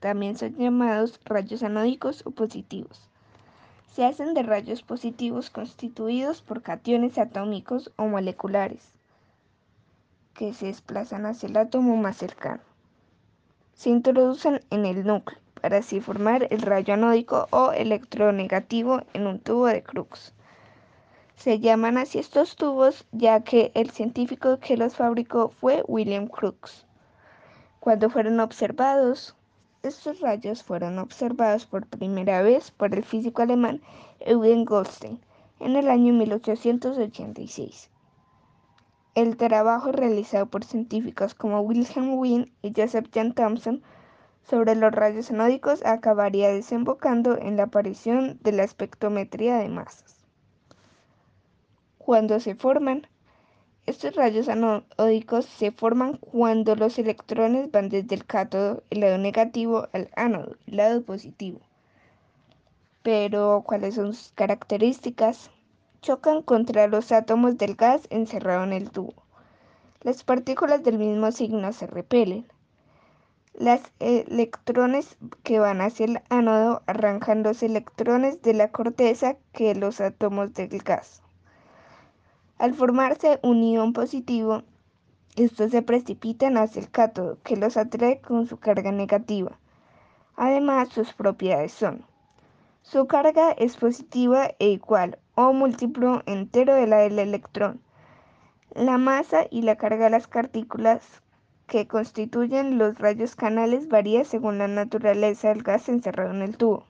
también son llamados rayos anódicos o positivos. Se hacen de rayos positivos constituidos por cationes atómicos o moleculares que se desplazan hacia el átomo más cercano. Se introducen en el núcleo para así formar el rayo anódico o electronegativo en un tubo de Crookes. Se llaman así estos tubos ya que el científico que los fabricó fue William Crookes. Cuando fueron observados, estos rayos fueron observados por primera vez por el físico alemán Eugen Goldstein en el año 1886. El trabajo realizado por científicos como Wilhelm Wien y Joseph Jan Thomson sobre los rayos anódicos acabaría desembocando en la aparición de la espectrometría de masas. Cuando se forman, estos rayos anódicos se forman cuando los electrones van desde el cátodo, el lado negativo, al ánodo, el lado positivo. Pero, ¿cuáles son sus características? chocan contra los átomos del gas encerrado en el tubo. Las partículas del mismo signo se repelen. Los electrones que van hacia el ánodo arrancan los electrones de la corteza que los átomos del gas. Al formarse un ion positivo, estos se precipitan hacia el cátodo, que los atrae con su carga negativa. Además, sus propiedades son su carga es positiva e igual o múltiplo entero de la del electrón. La masa y la carga de las partículas que constituyen los rayos canales varía según la naturaleza del gas encerrado en el tubo.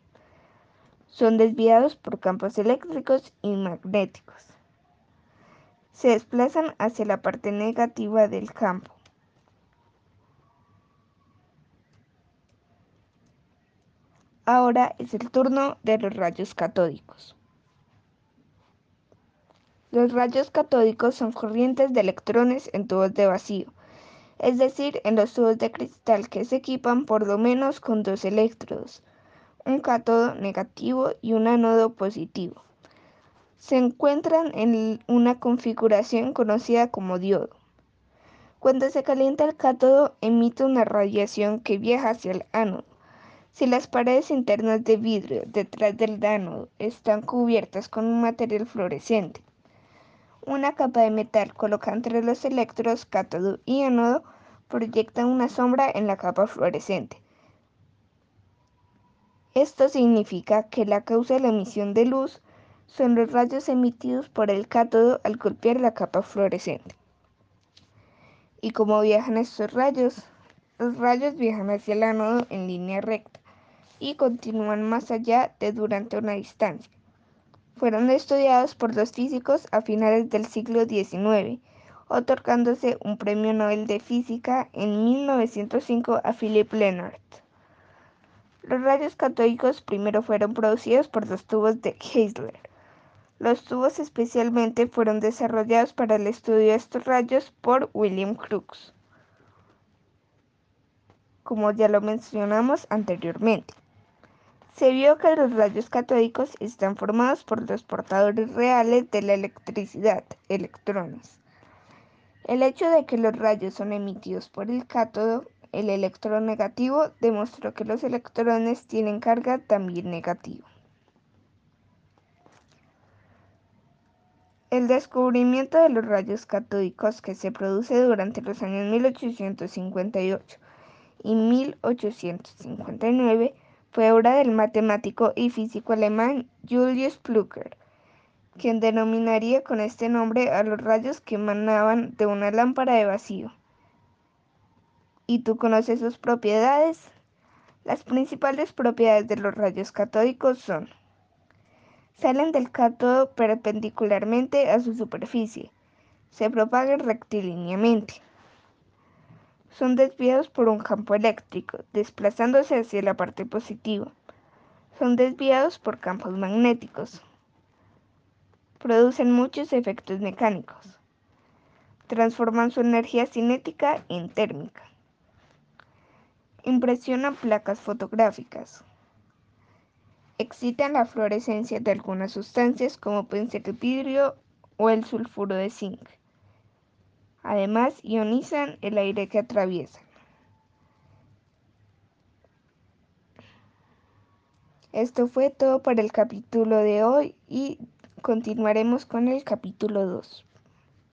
Son desviados por campos eléctricos y magnéticos. Se desplazan hacia la parte negativa del campo. Ahora es el turno de los rayos catódicos. Los rayos catódicos son corrientes de electrones en tubos de vacío, es decir, en los tubos de cristal que se equipan por lo menos con dos electrodos, un cátodo negativo y un ánodo positivo. Se encuentran en una configuración conocida como diodo. Cuando se calienta el cátodo emite una radiación que viaja hacia el ánodo si las paredes internas de vidrio detrás del ánodo están cubiertas con un material fluorescente, una capa de metal colocada entre los electrodos cátodo y ánodo proyecta una sombra en la capa fluorescente. Esto significa que la causa de la emisión de luz son los rayos emitidos por el cátodo al golpear la capa fluorescente. ¿Y cómo viajan estos rayos? Los rayos viajan hacia el ánodo en línea recta y continúan más allá de durante una distancia. Fueron estudiados por los físicos a finales del siglo XIX, otorgándose un premio Nobel de Física en 1905 a Philip Leonard. Los rayos catódicos primero fueron producidos por los tubos de Heisler. Los tubos especialmente fueron desarrollados para el estudio de estos rayos por William Crookes, como ya lo mencionamos anteriormente se vio que los rayos catódicos están formados por los portadores reales de la electricidad, electrones. El hecho de que los rayos son emitidos por el cátodo, el electrón negativo, demostró que los electrones tienen carga también negativa. El descubrimiento de los rayos catódicos que se produce durante los años 1858 y 1859 fue obra del matemático y físico alemán Julius Plücker, quien denominaría con este nombre a los rayos que emanaban de una lámpara de vacío. ¿Y tú conoces sus propiedades? Las principales propiedades de los rayos catódicos son salen del cátodo perpendicularmente a su superficie, se propagan rectilíneamente, son desviados por un campo eléctrico, desplazándose hacia la parte positiva. Son desviados por campos magnéticos. Producen muchos efectos mecánicos. Transforman su energía cinética en térmica. Impresionan placas fotográficas. Excitan la fluorescencia de algunas sustancias como pueden ser el vidrio o el sulfuro de zinc. Además, ionizan el aire que atraviesan. Esto fue todo para el capítulo de hoy y continuaremos con el capítulo 2.